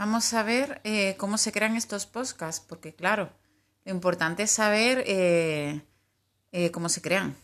Vamos a ver eh, cómo se crean estos podcasts, porque claro, lo importante es saber eh, eh, cómo se crean.